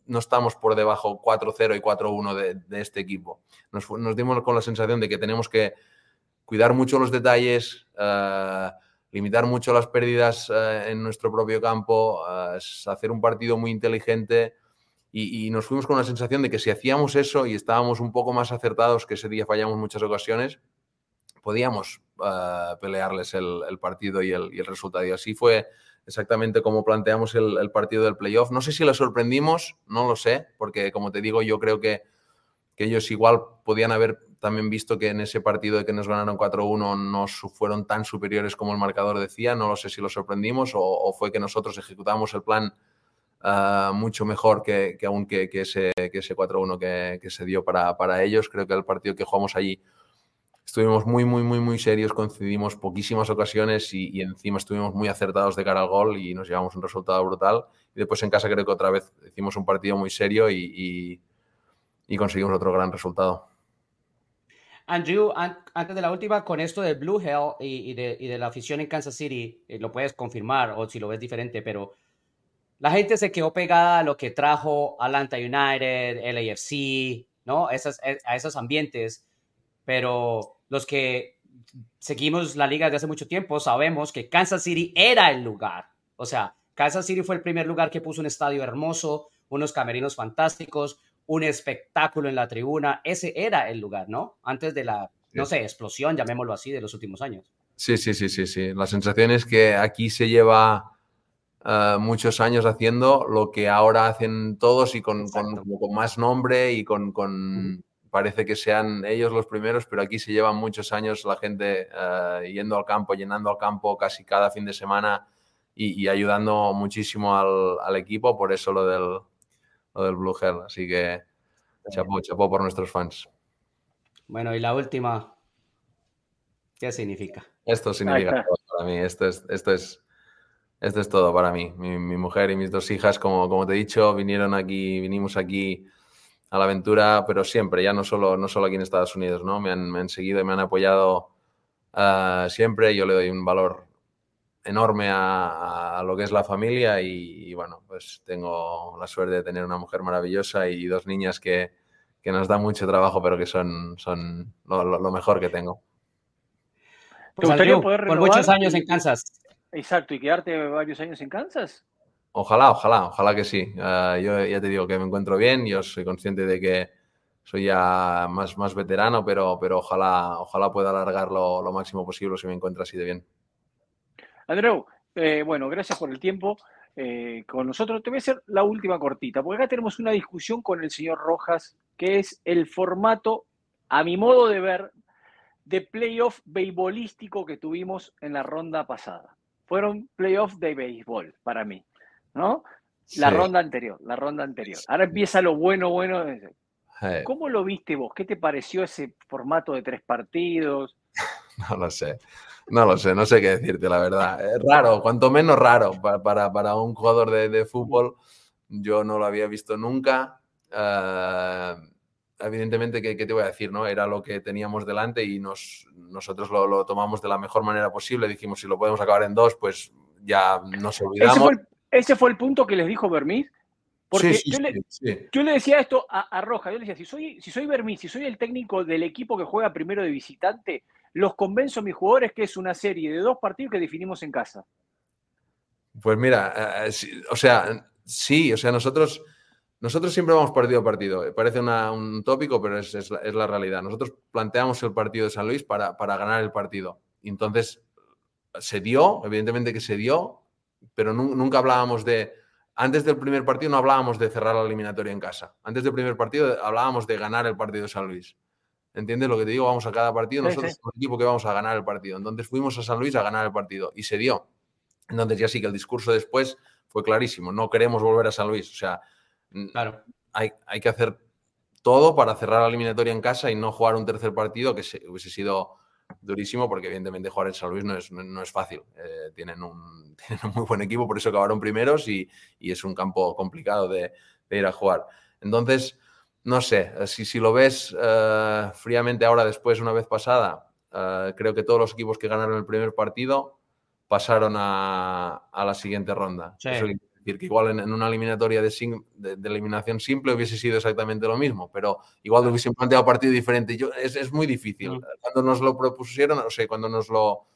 no estamos por debajo 4-0 y 4-1 de, de, este equipo. Nos, nos, dimos con la sensación de que tenemos que cuidar mucho los detalles, uh, limitar mucho las pérdidas uh, en nuestro propio campo, uh, hacer un partido muy inteligente y, nos fuimos con la sensación de que si hacíamos eso y estábamos un poco más acertados, que ese día fallamos muchas ocasiones, podíamos pelearles el, el partido y el, y el, resultado. Y así fue exactamente como planteamos el, el, partido del playoff. No sé si les sorprendimos, no lo sé, porque como te digo, yo creo que, que ellos igual podían haber también visto que en ese partido de que nos ganaron 4-1 no fueron tan superiores como el marcador decía. No lo sé si los sorprendimos o, o fue que nosotros ejecutamos el plan uh, mucho mejor que, que aún que, que ese, que ese 4-1 que, que, se dio para, para ellos. Creo que el partido que jugamos allí estuvimos muy, muy, muy, muy serios, concedimos poquísimas ocasiones y, y, encima estuvimos muy acertados de cara al gol y nos llevamos un resultado brutal. Y después en casa creo que otra vez hicimos un partido muy serio y, y, y conseguimos otro gran resultado. Andrew, an antes de la última, con esto de Blue Hell y, de, de, la afición en Kansas City, eh, lo puedes confirmar o si lo ves diferente, pero la gente se quedó pegada a lo que trajo Atlanta United, LAFC, ¿no? Esas, a esos ambientes, pero los que seguimos la liga desde hace mucho tiempo sabemos que Kansas City era el lugar. O sea, Kansas City fue el primer lugar que puso un estadio hermoso, unos camerinos fantásticos, un espectáculo en la tribuna. Ese era el lugar, ¿no? Antes de la, no sé, explosión, llamémoslo así, de los últimos años. Sí, sí, sí, sí, sí. La sensación es que aquí se lleva uh, muchos años haciendo lo que ahora hacen todos y con, con, con más nombre y con, con parece que sean ellos los primeros, pero aquí se llevan muchos años la gente uh, yendo al campo, llenando al campo casi cada fin de semana y, y ayudando muchísimo al, al, equipo, por eso lo del, lo del Blue Hell. Así que chapó, chapó por nuestros fans. Bueno, y la última, ¿qué significa? Esto significa todo para mí, esto es, esto es, esto es todo para mí. Mi, mi mujer y mis dos hijas, como, como te he dicho, vinieron aquí, vinimos aquí a la aventura, pero siempre, ya no solo, no solo aquí en Estados Unidos, ¿no? Me han, me han seguido y me han apoyado uh, siempre. Yo le doy un valor enorme a, a lo que es la familia y, y, bueno, pues tengo la suerte de tener una mujer maravillosa y dos niñas que, que nos dan mucho trabajo, pero que son, son lo, lo, lo mejor que tengo. Pues, Andrew, por muchos años en Kansas. Exacto, y quedarte varios años en Kansas. Ojalá, ojalá, ojalá que sí. Uh, yo ya te digo que me encuentro bien, yo soy consciente de que soy ya más, más veterano, pero, pero ojalá, ojalá pueda alargarlo lo máximo posible si me encuentro así de bien. Andreu, eh, bueno, gracias por el tiempo. eh, con nosotros. Te voy a hacer la última cortita, porque acá tenemos una discusión con el señor Rojas, que es el formato, a mi modo de ver, de playoff beisbolístico que tuvimos en la ronda pasada. Fueron playoffs de béisbol para mí, ¿no? La ronda anterior, la ronda anterior. Ahora empieza lo bueno, bueno. ¿Cómo lo viste vos? ¿Qué te pareció ese formato de tres partidos? No lo sé, no lo sé, no sé qué decirte, la verdad. Es raro, cuanto menos raro para, para, un jugador de, fútbol. Yo no lo había visto nunca. Eh, evidentemente, ¿qué, te voy a decir? ¿no? Era lo que teníamos delante y nos, nosotros lo, tomamos de la mejor manera posible. Dijimos, si lo podemos acabar en dos, pues ya nos olvidamos. Ese fue el, punto que les dijo Bermís. Porque yo, le, decía esto a, Roja, yo le decía, si soy, si soy Bermís, si soy el técnico del equipo que juega primero de visitante, los convenzo a mis jugadores que es una serie de dos partidos que definimos en casa. Pues mira, eh, o sea, sí, o sea, nosotros nosotros siempre vamos partido a partido. Parece un tópico, pero es, la, realidad. Nosotros planteamos el partido de San Luis para, ganar el partido. entonces se dio, evidentemente que se dio, pero nunca hablábamos de. Antes del primer partido no hablábamos de cerrar la eliminatoria en casa. Antes del primer partido hablábamos de ganar el partido de San Luis. ¿Entiendes lo que te digo? Vamos a cada partido, nosotros somos el equipo que vamos a ganar el partido. Entonces fuimos a San Luis a ganar el partido y se dio. Entonces ya sí que el discurso después fue clarísimo. No queremos volver a San Luis. O sea, claro. Hay, hay, que hacer todo para cerrar la eliminatoria en casa y no jugar un tercer partido que hubiese sido durísimo porque evidentemente jugar en San Luis no es, no es fácil. Eh, tienen, un, muy buen equipo, por eso acabaron primeros y, y es un campo complicado de, ir a jugar. Entonces, no sé, si, si lo ves eh, fríamente ahora después, una vez pasada, eh, creo que todos los equipos que ganaron el primer partido pasaron a, a la siguiente ronda decir, que igual en, una eliminatoria de, de, eliminación simple hubiese sido exactamente lo mismo, pero igual hubiesen planteado partido diferente. Yo, es, es muy difícil. Cuando nos lo propusieron, o sea, cuando nos lo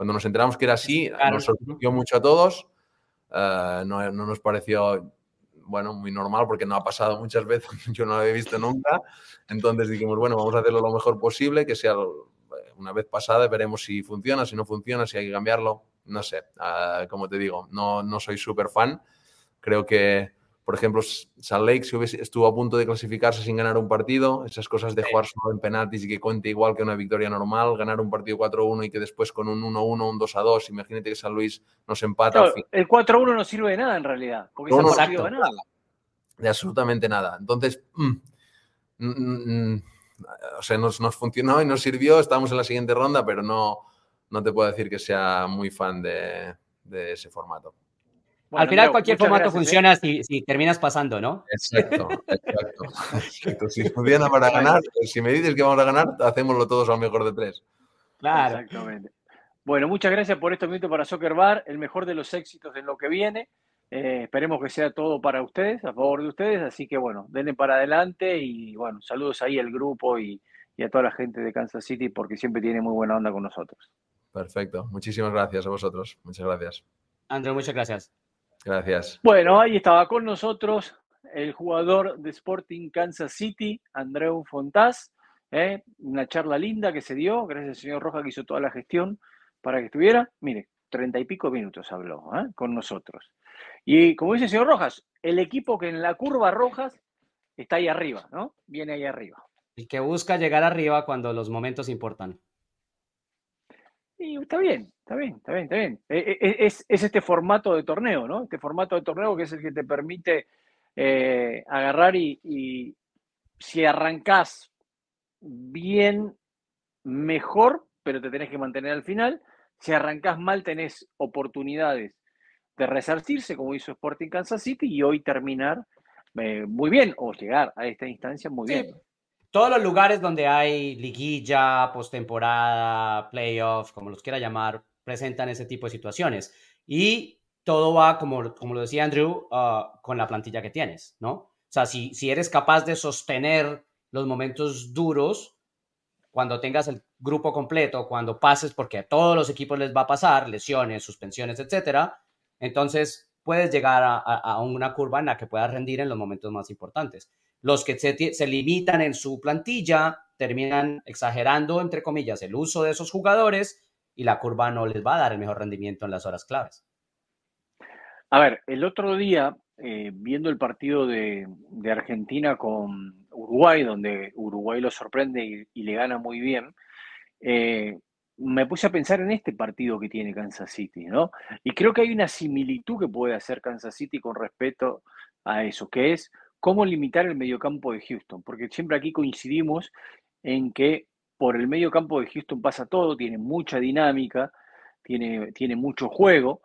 cuando nos enteramos que era así, nos sorprendió mucho a todos. Eh, no, no, nos pareció, bueno, muy normal porque no ha pasado muchas veces, yo no lo había visto nunca. Entonces dijimos, bueno, vamos a hacerlo lo mejor posible, que sea una vez pasada, veremos si funciona, si no funciona, si hay que cambiarlo no sé, ah, como te digo, no, no soy súper fan. Creo que, por ejemplo, Salt Lake estuvo a punto de clasificarse sin ganar un partido, esas cosas de jugar solo en penaltis y que cuente igual que una victoria normal, ganar un partido 4-1 y que después con un 1-1, un 2-2, imagínate que San Luis nos empata. el 4-1 no sirve de nada en realidad, porque no, no, nada. De absolutamente nada. Entonces, mm, mm, mm, o sea, nos, nos funcionó y nos sirvió, estamos en la siguiente ronda, pero no no te puedo decir que sea muy fan de, ese formato. Al final cualquier formato ¿eh? funciona si, terminas pasando, ¿no? Exacto, exacto, Si funciona para ganar, si me dices que vamos a ganar, hacémoslo todos al mejor de tres. Claro. Exactamente. Bueno, muchas gracias por estos minutos para Soccer Bar, el mejor de los éxitos en lo que viene. Eh, esperemos que sea todo para ustedes, a favor de ustedes. Así que bueno, denle para adelante y bueno, saludos ahí al grupo y a toda la gente de Kansas City porque siempre tiene muy buena onda con nosotros. Perfecto. Muchísimas gracias a vosotros. Muchas gracias. Andrew, muchas gracias. Gracias. Bueno, ahí estaba con nosotros el jugador de Sporting Kansas City, Andreu Fontás. ¿eh? Una charla linda que se dio, gracias al señor Roja que hizo toda la gestión para que estuviera. Mire, treinta y pico minutos habló ¿eh? con nosotros. Y como dice el señor Rojas, el equipo que en la curva Rojas está ahí arriba, ¿no? Viene ahí arriba. Y que busca llegar arriba cuando los momentos importan. Y está bien, está bien, está bien, está bien. E, e, e, es, este formato de torneo, ¿no? Este formato de torneo que es el que te permite eh, agarrar y, si arrancás bien, mejor, pero te tenés que mantener al final. Si arrancás mal, tenés oportunidades de resarcirse, como hizo Sporting Kansas City, y hoy terminar eh, muy bien, o llegar a esta instancia muy bien todos los lugares donde hay liguilla, postemporada, playoff, como los quiera llamar, presentan ese tipo de situaciones. Y todo va, como, como lo decía Andrew, uh, con la plantilla que tienes, ¿no? O sea, si, si eres capaz de sostener los momentos duros, cuando tengas el grupo completo, cuando pases, porque a todos los equipos les va a pasar, lesiones, suspensiones, etcétera, entonces puedes llegar a, a una curva en la que puedas rendir en los momentos más importantes. Los que se, limitan en su plantilla terminan exagerando, entre comillas, el uso de esos jugadores y la curva no les va a dar el mejor rendimiento en las horas claves. A ver, el otro día, eh, viendo el partido de, Argentina con Uruguay, donde Uruguay lo sorprende y, le gana muy bien, eh, me puse a pensar en este partido que tiene Kansas City, ¿no? Y creo que hay una similitud que puede hacer Kansas City con respecto a eso, que es cómo limitar el mediocampo de Houston, porque siempre aquí coincidimos en que por el mediocampo de Houston pasa todo, tiene mucha dinámica, tiene, tiene mucho juego.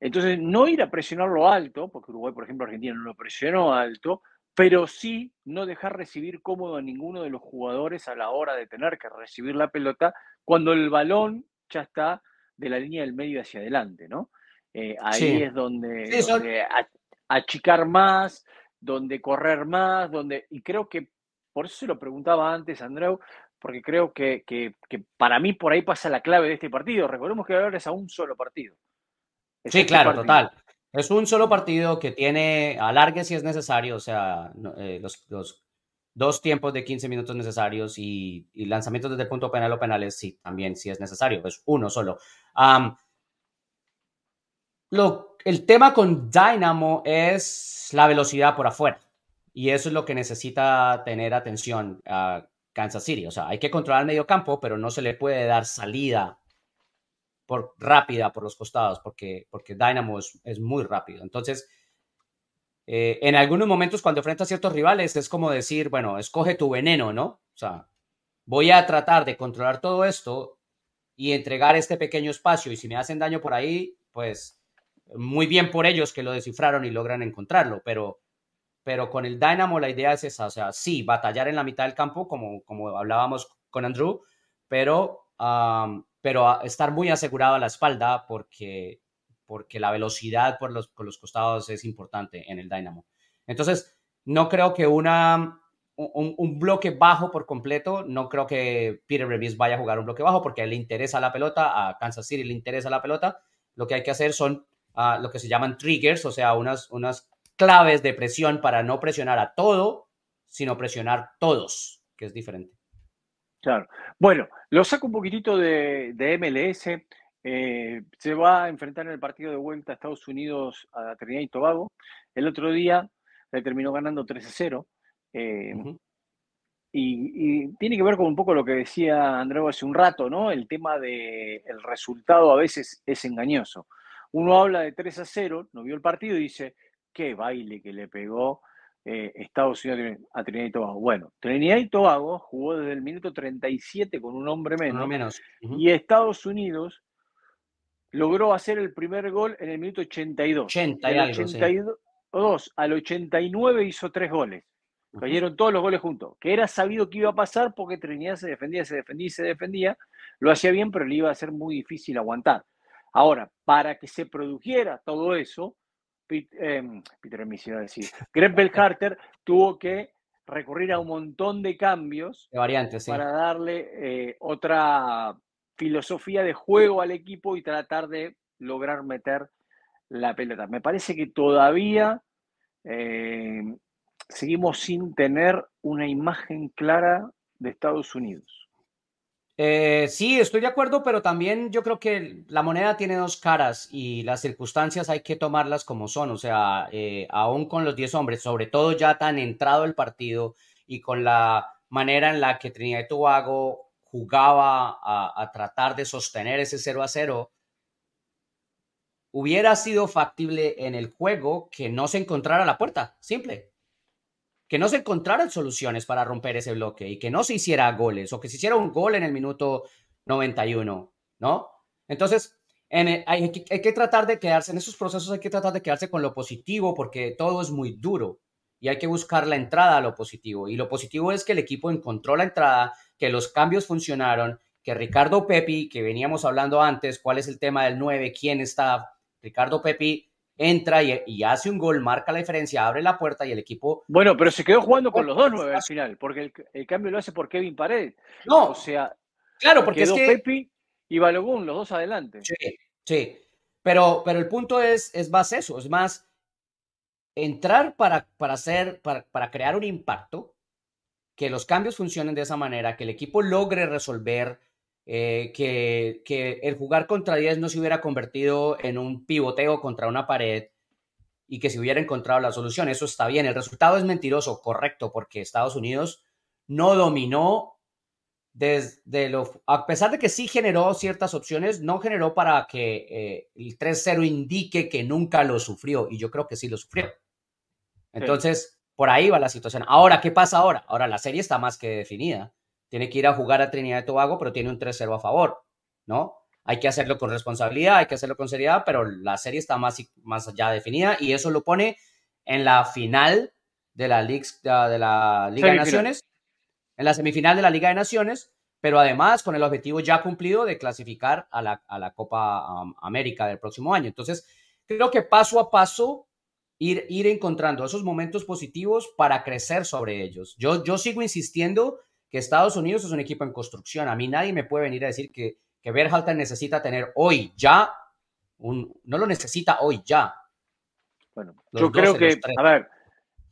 Entonces, no ir a presionarlo alto, porque Uruguay, por ejemplo, Argentina no lo presionó alto, pero sí no dejar recibir cómodo a ninguno de los jugadores a la hora de tener que recibir la pelota cuando el balón ya está de la línea del medio hacia adelante, ¿no? Eh, ahí es donde, achicar más, donde correr más, donde, y creo que, por eso se lo preguntaba antes, Andreu, porque creo que, que, para mí por ahí pasa la clave de este partido. Recordemos que ahora es a un solo partido. sí, claro, total. Es un solo partido que tiene alargue si es necesario, o sea, eh, los, los, dos tiempos de 15 minutos necesarios y, lanzamientos desde el punto penal o penales, sí, también si es necesario, es uno solo. Lo, el tema con Dynamo es la velocidad por afuera y eso es lo que necesita tener atención a Kansas City. O sea, hay que controlar el medio campo, pero no se le puede dar salida por, rápida por los costados porque, porque Dynamo es, muy rápido. Entonces, eh, en algunos momentos cuando enfrenta a ciertos rivales es como decir, bueno, escoge tu veneno, ¿no? O sea, voy a tratar de controlar todo esto y entregar este pequeño espacio y si me hacen daño por ahí, pues muy bien por ellos que lo descifraron y logran encontrarlo, pero, pero con el Dynamo la idea es esa, o sea, sí, batallar en la mitad del campo, como, como hablábamos con Andrew, pero, pero estar muy asegurado a la espalda porque, porque la velocidad por los, por los costados es importante en el Dynamo. Entonces, no creo que una, un, bloque bajo por completo, no creo que Peter Revis vaya a jugar un bloque bajo porque le interesa la pelota, a Kansas City le interesa la pelota. Lo que hay que hacer son lo que se llaman triggers, o sea, unas, unas claves de presión para no presionar a todo, sino presionar todos, que es diferente. Claro. Bueno, lo saco un poquitito de, MLS. Eh, se va a enfrentar en el partido de vuelta a Estados Unidos a Trinidad y Tobago. El otro día le terminó ganando 3 a 0. Eh, y, tiene que ver con un poco lo que decía Andreu hace un rato, ¿no? El tema del el resultado a veces es engañoso. Uno habla de 3 a 0, no vio el partido y dice, qué baile que le pegó eh, Estados Unidos a Trinidad y Tobago. Bueno, Trinidad y Tobago jugó desde el minuto 37 con un hombre menos. menos. Y Estados Unidos logró hacer el primer gol en el minuto 82. 80 y algo, 82 al 89 hizo tres goles. Cayeron todos los goles juntos. Que era sabido que iba a pasar porque Trinidad se defendía, se defendía y se defendía. Lo hacía bien, pero le iba a ser muy difícil aguantar. Ahora, para que se produjera todo eso, em, Peter, me iba a decir, Greg Belharter tuvo que recurrir a un montón de cambios de variantes, para darle eh, otra filosofía de juego al equipo y tratar de lograr meter la pelota. Me parece que todavía em, seguimos sin tener una imagen clara de Estados Unidos. Eh, sí, estoy de acuerdo, pero también yo creo que la moneda tiene dos caras y las circunstancias hay que tomarlas como son. O sea, eh, aún con los 10 hombres, sobre todo ya tan entrado el partido y con la manera en la que Trinidad y Tobago jugaba a, a tratar de sostener ese 0 a 0, hubiera sido factible en el juego que no se encontrara la puerta. Simple que no se encontraran soluciones para romper ese bloque y que no se hiciera goles o que se hiciera un gol en el minuto 91, ¿no? Entonces, hay, que, tratar de quedarse en esos procesos, hay que tratar de quedarse con lo positivo porque todo es muy duro y hay que buscar la entrada a lo positivo. Y lo positivo es que el equipo encontró la entrada, que los cambios funcionaron, que Ricardo Pepi, que veníamos hablando antes, cuál es el tema del 9, quién está, Ricardo Pepi entra y, hace un gol, marca la diferencia, abre la puerta y el equipo. Bueno, pero se quedó jugando con los dos nueve al final, porque el, cambio lo hace por Kevin Paredes. No. O sea, claro, porque es que. Pepi y Balogun, los dos adelante. Sí, sí. Pero, pero el punto es, es más eso, es más entrar para, para hacer, para, para crear un impacto, que los cambios funcionen de esa manera, que el equipo logre resolver eh, que, el jugar contra 10 no se hubiera convertido en un pivoteo contra una pared y que se hubiera encontrado la solución. Eso está bien. El resultado es mentiroso, correcto, porque Estados Unidos no dominó desde lo, a pesar de que sí generó ciertas opciones, no generó para que eh, el 3-0 indique que nunca lo sufrió, y yo creo que sí lo sufrió. Entonces, por ahí va la situación. Ahora, ¿qué pasa ahora? Ahora la serie está más que definida. Tiene que ir a jugar a Trinidad y Tobago, pero tiene un 3-0 a favor, ¿no? Hay que hacerlo con responsabilidad, hay que hacerlo con seriedad, pero la serie está más, más allá definida y eso lo pone en la final de la, de la Liga de Naciones en la semifinal de la Liga de Naciones, pero además con el objetivo ya cumplido de clasificar a la, Copa um, América del próximo año. Entonces, creo que paso a paso ir, ir encontrando esos momentos positivos para crecer sobre ellos. Yo, yo sigo insistiendo que Estados Unidos es un equipo en construcción. A mí nadie me puede venir a decir que, que Berhalter necesita tener hoy ya, un, no lo necesita hoy ya. Bueno, yo creo que, a ver,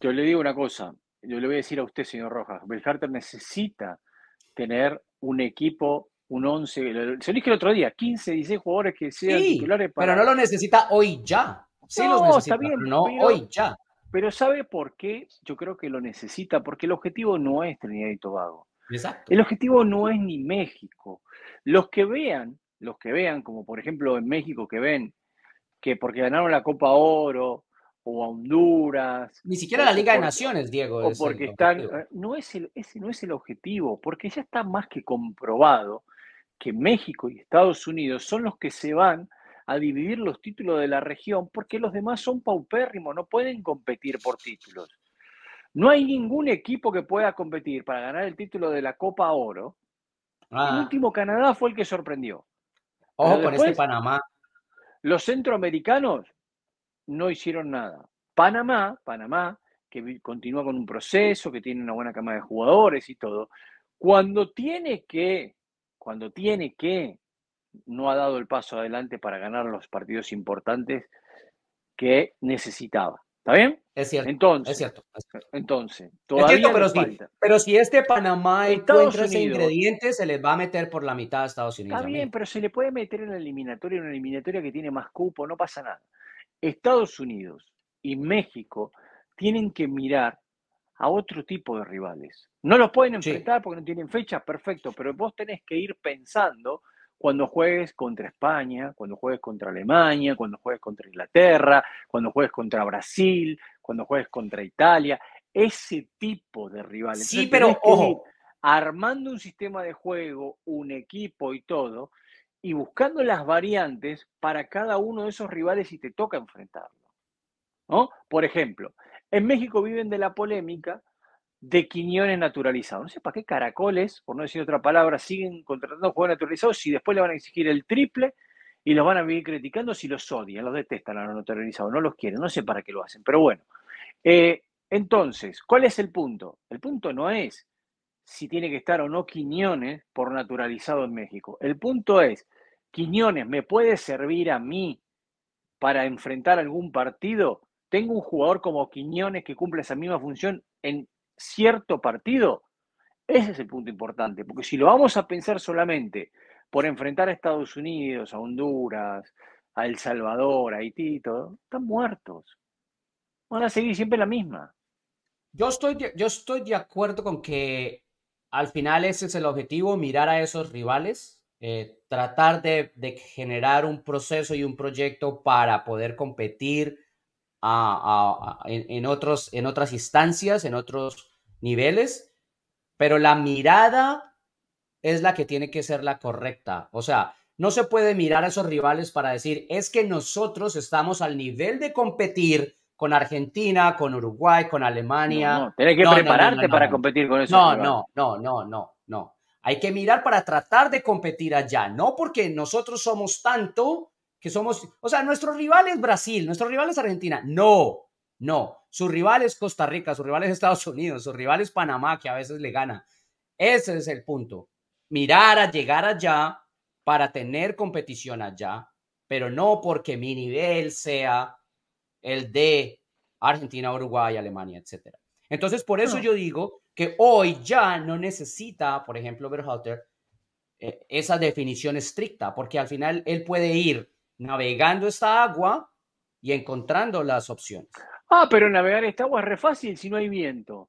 yo le digo una cosa, yo le voy a decir a usted, señor Rojas, Belharter necesita tener un equipo, un 11, se lo dije el otro día, 15, 16 jugadores que sean titulares para... Pero no lo necesita hoy ya. Sí no, los necesita, está bien, no hoy ya. Pero ¿sabe por qué? Yo creo que lo necesita, porque el objetivo no es Trinidad y Tobago. Exacto. El objetivo no es ni México. Los que vean, los que vean, como por ejemplo en México que ven que porque ganaron la Copa Oro, o a Honduras. Ni siquiera la Liga de Naciones, Diego. O porque están. Eh, no es el, ese no es el objetivo, porque ya está más que comprobado que México y Estados Unidos son los que se van a dividir los títulos de la región porque los demás son paupérrimos, no pueden competir por títulos. No hay ningún equipo que pueda competir para ganar el título de la Copa Oro. El ah. último Canadá fue el que sorprendió. Ojo con este Panamá. Los centroamericanos no hicieron nada. Panamá, Panamá, que continúa con un proceso, que tiene una buena cama de jugadores y todo, cuando tiene que, cuando tiene que, no ha dado el paso adelante para ganar los partidos importantes que necesitaba. ¿Está bien? Es cierto. Entonces, es cierto. Entonces, todavía pero, si, pero si este Panamá encuentra ese ingrediente, se les va a meter por la mitad a Estados Unidos. Está bien, pero se le puede meter en la eliminatoria, en una eliminatoria que tiene más cupo, no pasa nada. Estados Unidos y México tienen que mirar a otro tipo de rivales. No los pueden enfrentar porque no tienen fecha, perfecto, pero vos tenés que ir pensando cuando juegues contra España, cuando juegues contra Alemania, cuando juegues contra Inglaterra, cuando juegues contra Brasil, cuando juegues contra Italia, ese tipo de rivales. Sí, pero ojo. Armando un sistema de juego, un equipo y todo, y buscando las variantes para cada uno de esos rivales si te toca enfrentarlo. ¿no? Por ejemplo, en México viven de la polémica de Quiñones naturalizados. No sé para qué caracoles, por no decir otra palabra, siguen contratando jugadores naturalizados si después le van a exigir el triple y los van a vivir criticando si los odian, los detestan a los naturalizados, no los quieren, no sé para qué lo hacen, pero bueno. Eh, entonces, ¿cuál es el punto? El punto no es si tiene que estar o no Quiñones por naturalizado en México. El punto es, Quiñones me puede servir a mí para enfrentar algún partido. Tengo un jugador como Quiñones que cumple esa misma función en cierto partido. Ese es el punto importante, porque si lo vamos a pensar solamente por enfrentar a Estados Unidos, a Honduras, a El Salvador, a Haití, todo, están muertos. Van a seguir siempre la misma. Yo estoy, yo estoy de acuerdo con que al final ese es el objetivo, mirar a esos rivales, eh, tratar de, generar un proceso y un proyecto para poder competir en, otros, en otras instancias, en otros niveles, pero la mirada es la que tiene que ser la correcta. O sea, no se puede mirar a esos rivales para decir, es que nosotros estamos al nivel de competir con Argentina, con Uruguay, con Alemania. No, Tienes que prepararte para competir con eso. No, no, no, no, no, no. Hay que mirar para tratar de competir allá, no porque nosotros somos tanto que somos, o sea, nuestro rival es Brasil, nuestro rival es Argentina. No, no. Su rival es Costa Rica, su rival es Estados Unidos, su rival es Panamá, que a veces le gana. Ese es el punto. Mirar a llegar allá para tener competición allá, pero no porque mi nivel sea el de Argentina, Uruguay, Alemania, etc. Entonces, por eso yo digo que hoy ya no necesita, por ejemplo, Berhalter, eh, esa definición estricta, porque al final él puede ir navegando esta agua y encontrando las opciones. Ah, pero navegar esta agua es re fácil si no hay viento.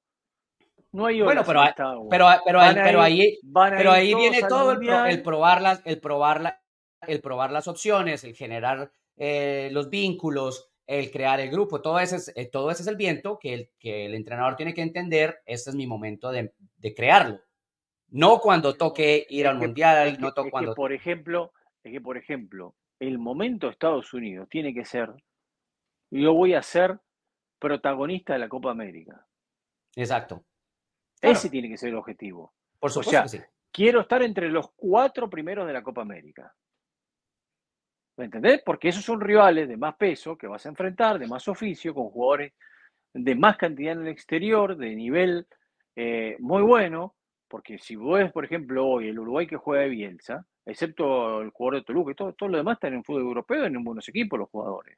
No hay Bueno, pero, pero, pero, pero, ahí, pero ahí viene todo el, el, probar las, el, probar el probar las opciones, el generar eh, los vínculos, el crear el grupo. Todo ese es, eh, todo ese es el viento que el, que el entrenador tiene que entender. Este es mi momento de, de crearlo. No cuando toque ir al mundial, no toque cuando. por ejemplo, es que, por ejemplo, el momento de Estados Unidos tiene que ser. Yo voy a ser protagonista de la Copa América. Exacto. Ese tiene que ser el objetivo. Por supuesto sí. Quiero estar entre los cuatro primeros de la Copa América. ¿Me entendés? Porque esos son rivales de más peso que vas a enfrentar, de más oficio, con jugadores de más cantidad en el exterior, de nivel eh, muy bueno. Porque si vos ves, por ejemplo, hoy el Uruguay que juega de Bielsa, excepto el jugador de Toluca y todo, todo lo demás están en fútbol europeo, en buenos equipos los jugadores.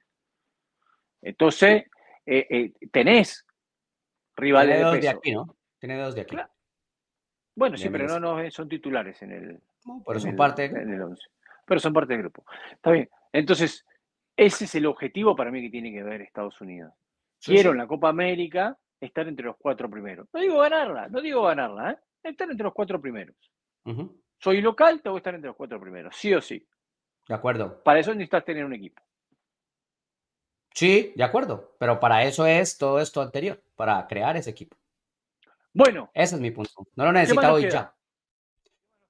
Entonces, eh, eh, tenés rivales de peso. De aquí, ¿no? Tiene dos de aquí. Bueno, sí, pero no, no son titulares en el. pero son parte. En el 11. Pero son parte del grupo. Está bien. Entonces, ese es el objetivo para mí que tiene que ver Estados Unidos. Quiero en la Copa América estar entre los cuatro primeros. No digo ganarla, no digo ganarla, ¿eh? Estar entre los cuatro primeros. Soy local, tengo que estar entre los cuatro primeros, sí o sí. De acuerdo. Para eso necesitas tener un equipo. Sí, de acuerdo. Pero para eso es todo esto anterior, para crear ese equipo. Bueno. Ese es mi punto. No lo necesita hoy ya.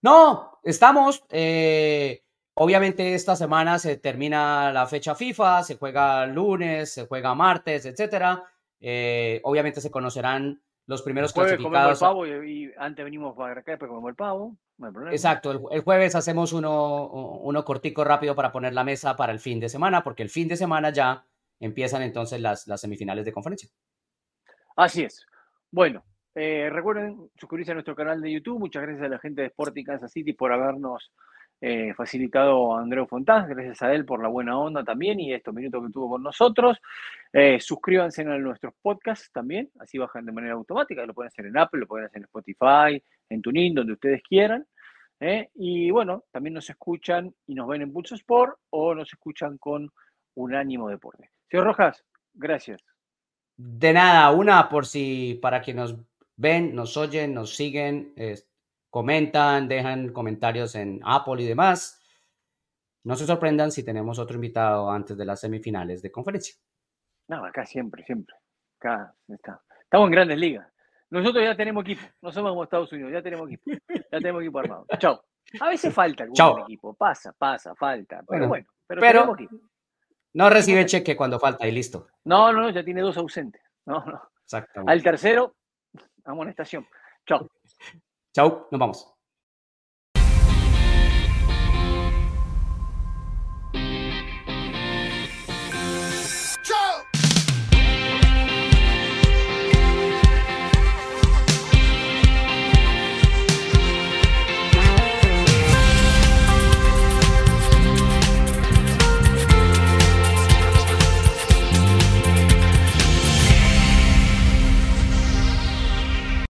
No, estamos. Eh, obviamente esta semana se termina la fecha FIFA, se juega lunes, se juega martes, etcétera. Eh, obviamente se conocerán los primeros el clasificados. El pavo y, antes venimos para acá, pero comemos el pavo. No hay problema. Exacto, el, jueves hacemos uno, uno cortico rápido para poner la mesa para el fin de semana, porque el fin de semana ya empiezan entonces las, semifinales de conferencia. Así es. Bueno, eh, recuerden suscribirse a nuestro canal de YouTube. Muchas gracias a la gente de Sporting Kansas City por habernos eh, facilitado a Andreu Fontás. Gracias a él por la buena onda también y estos minutos que tuvo con nosotros. Eh, suscríbanse a nuestros podcasts también. Así bajan de manera automática. Lo pueden hacer en Apple, lo pueden hacer en Spotify, en TuneIn, donde ustedes quieran. Y bueno, también nos escuchan y nos ven en Pulso Sport o nos escuchan con Unánimo Deporte. Señor Rojas, gracias. De nada, una por si para que nos ven, nos oyen, nos siguen, comentan, dejan comentarios en Apple y demás. No se sorprendan si tenemos otro invitado antes de las semifinales de conferencia. No, acá siempre, siempre. Acá está. Estamos en grandes ligas. Nosotros ya tenemos equipo. No somos como Estados Unidos, ya tenemos equipo. Ya tenemos equipo armado. Chao. A veces falta algún equipo. Pasa, pasa, falta. Pero bueno, pero, tenemos equipo. No recibe cheque cuando falta y listo. No, no, ya tiene dos ausentes. No, no. Exactamente. Al tercero, amonestación. Chao. Chao, nos vamos.